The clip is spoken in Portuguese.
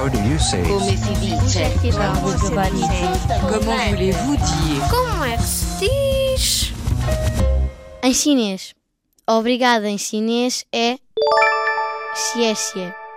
How do you say? Come si dice? Como voulez-vous dire Como é que se diz? Em chinês. Obrigada em chinês é xie xie. É é.